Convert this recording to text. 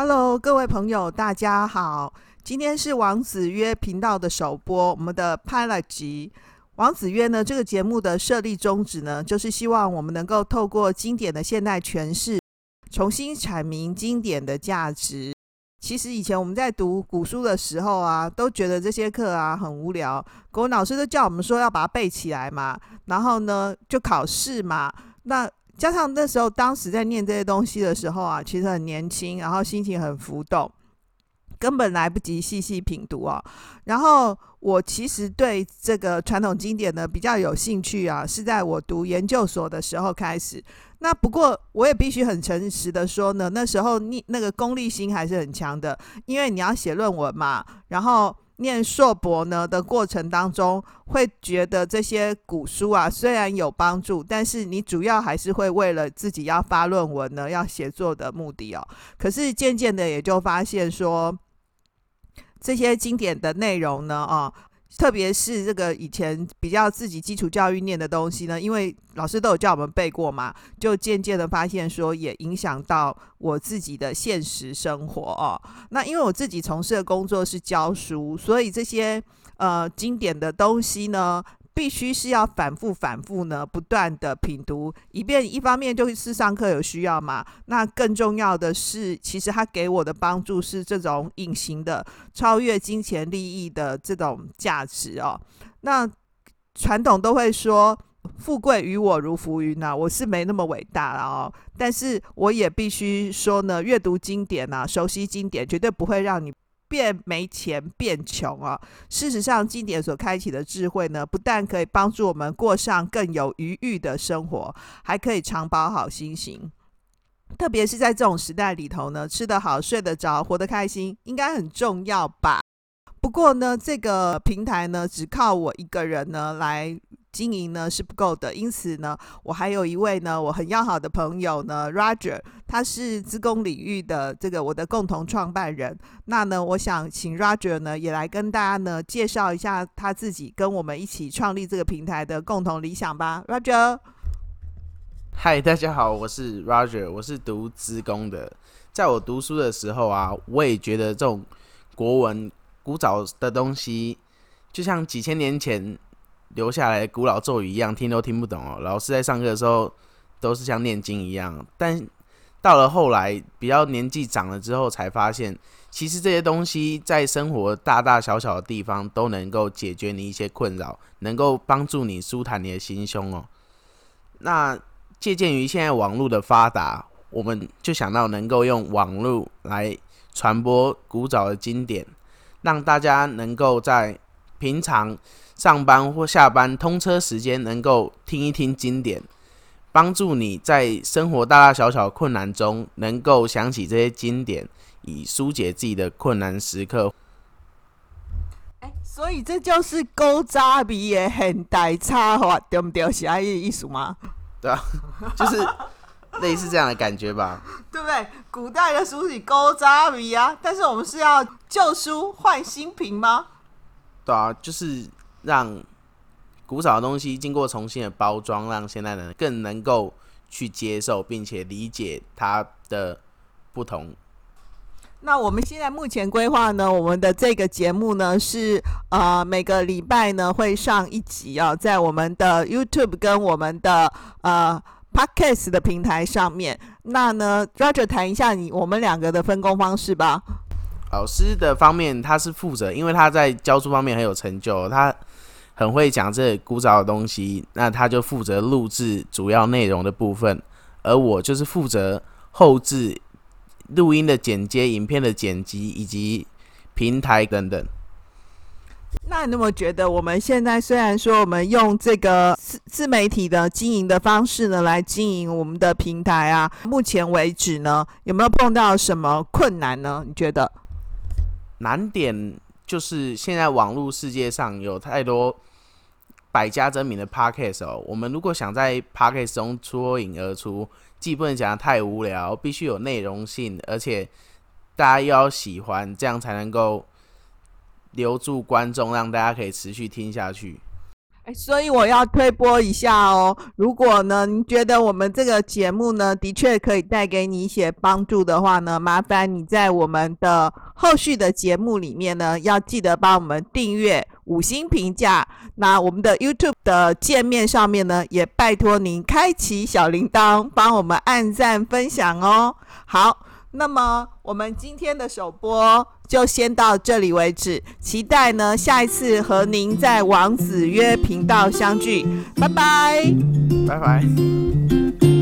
Hello，各位朋友，大家好。今天是王子曰频道的首播，我们的 Pilot 集。王子曰呢，这个节目的设立宗旨呢，就是希望我们能够透过经典的现代诠释，重新阐明经典的价值。其实以前我们在读古书的时候啊，都觉得这些课啊很无聊。国文老师都叫我们说要把它背起来嘛，然后呢就考试嘛。那加上那时候，当时在念这些东西的时候啊，其实很年轻，然后心情很浮动，根本来不及细细品读啊。然后我其实对这个传统经典呢比较有兴趣啊，是在我读研究所的时候开始。那不过我也必须很诚实的说呢，那时候你那个功利心还是很强的，因为你要写论文嘛，然后。念硕博呢的过程当中，会觉得这些古书啊虽然有帮助，但是你主要还是会为了自己要发论文呢，要写作的目的哦。可是渐渐的也就发现说，这些经典的内容呢，啊。特别是这个以前比较自己基础教育念的东西呢，因为老师都有叫我们背过嘛，就渐渐的发现说也影响到我自己的现实生活哦。那因为我自己从事的工作是教书，所以这些呃经典的东西呢。必须是要反复反复呢，不断的品读，以便一方面就是上课有需要嘛。那更重要的是，其实它给我的帮助是这种隐形的、超越金钱利益的这种价值哦。那传统都会说“富贵于我如浮云”呐，我是没那么伟大了哦。但是我也必须说呢，阅读经典啊，熟悉经典，绝对不会让你。变没钱变穷啊！事实上，经典所开启的智慧呢，不但可以帮助我们过上更有余裕的生活，还可以长保好心情。特别是在这种时代里头呢，吃得好、睡得着、活得开心，应该很重要吧？不过呢，这个平台呢，只靠我一个人呢来。经营呢是不够的，因此呢，我还有一位呢我很要好的朋友呢，Roger，他是资工领域的这个我的共同创办人。那呢，我想请 Roger 呢也来跟大家呢介绍一下他自己跟我们一起创立这个平台的共同理想吧，Roger。嗨，大家好，我是 Roger，我是读资工的。在我读书的时候啊，我也觉得这种国文古早的东西，就像几千年前。留下来古老咒语一样，听都听不懂哦。老师在上课的时候都是像念经一样，但到了后来比较年纪长了之后，才发现其实这些东西在生活大大小小的地方都能够解决你一些困扰，能够帮助你舒坦你的心胸哦。那借鉴于现在网络的发达，我们就想到能够用网络来传播古早的经典，让大家能够在平常。上班或下班通车时间，能够听一听经典，帮助你在生活大大小小困难中，能够想起这些经典，以疏解自己的困难时刻。欸，所以这就是古早味的现代插画，对不对？是这个意思吗？对啊，就是类似这样的感觉吧。对不对？古代的书是古早味啊，但是我们是要旧书换新品吗？对啊，就是。让古早的东西经过重新的包装，让现代人更能够去接受，并且理解它的不同。那我们现在目前规划呢，我们的这个节目呢是呃每个礼拜呢会上一集啊，在我们的 YouTube 跟我们的呃 Podcast 的平台上面。那呢，Roger 谈一下你我们两个的分工方式吧。老师的方面他是负责，因为他在教书方面很有成就，他。很会讲这古早的东西，那他就负责录制主要内容的部分，而我就是负责后置录音的剪接、影片的剪辑以及平台等等。那你有没有觉得，我们现在虽然说我们用这个自自媒体的经营的方式呢，来经营我们的平台啊，目前为止呢，有没有碰到什么困难呢？你觉得？难点就是现在网络世界上有太多。百家争鸣的 Podcast 哦，我们如果想在 Podcast 中脱颖而出，既不能讲得太无聊，必须有内容性，而且大家又要喜欢，这样才能够留住观众，让大家可以持续听下去。所以我要推播一下哦。如果呢，您觉得我们这个节目呢，的确可以带给你一些帮助的话呢，麻烦你在我们的后续的节目里面呢，要记得帮我们订阅、五星评价。那我们的 YouTube 的界面上面呢，也拜托您开启小铃铛，帮我们按赞分享哦。好。那么我们今天的首播就先到这里为止，期待呢下一次和您在王子约频道相聚，拜拜，拜拜。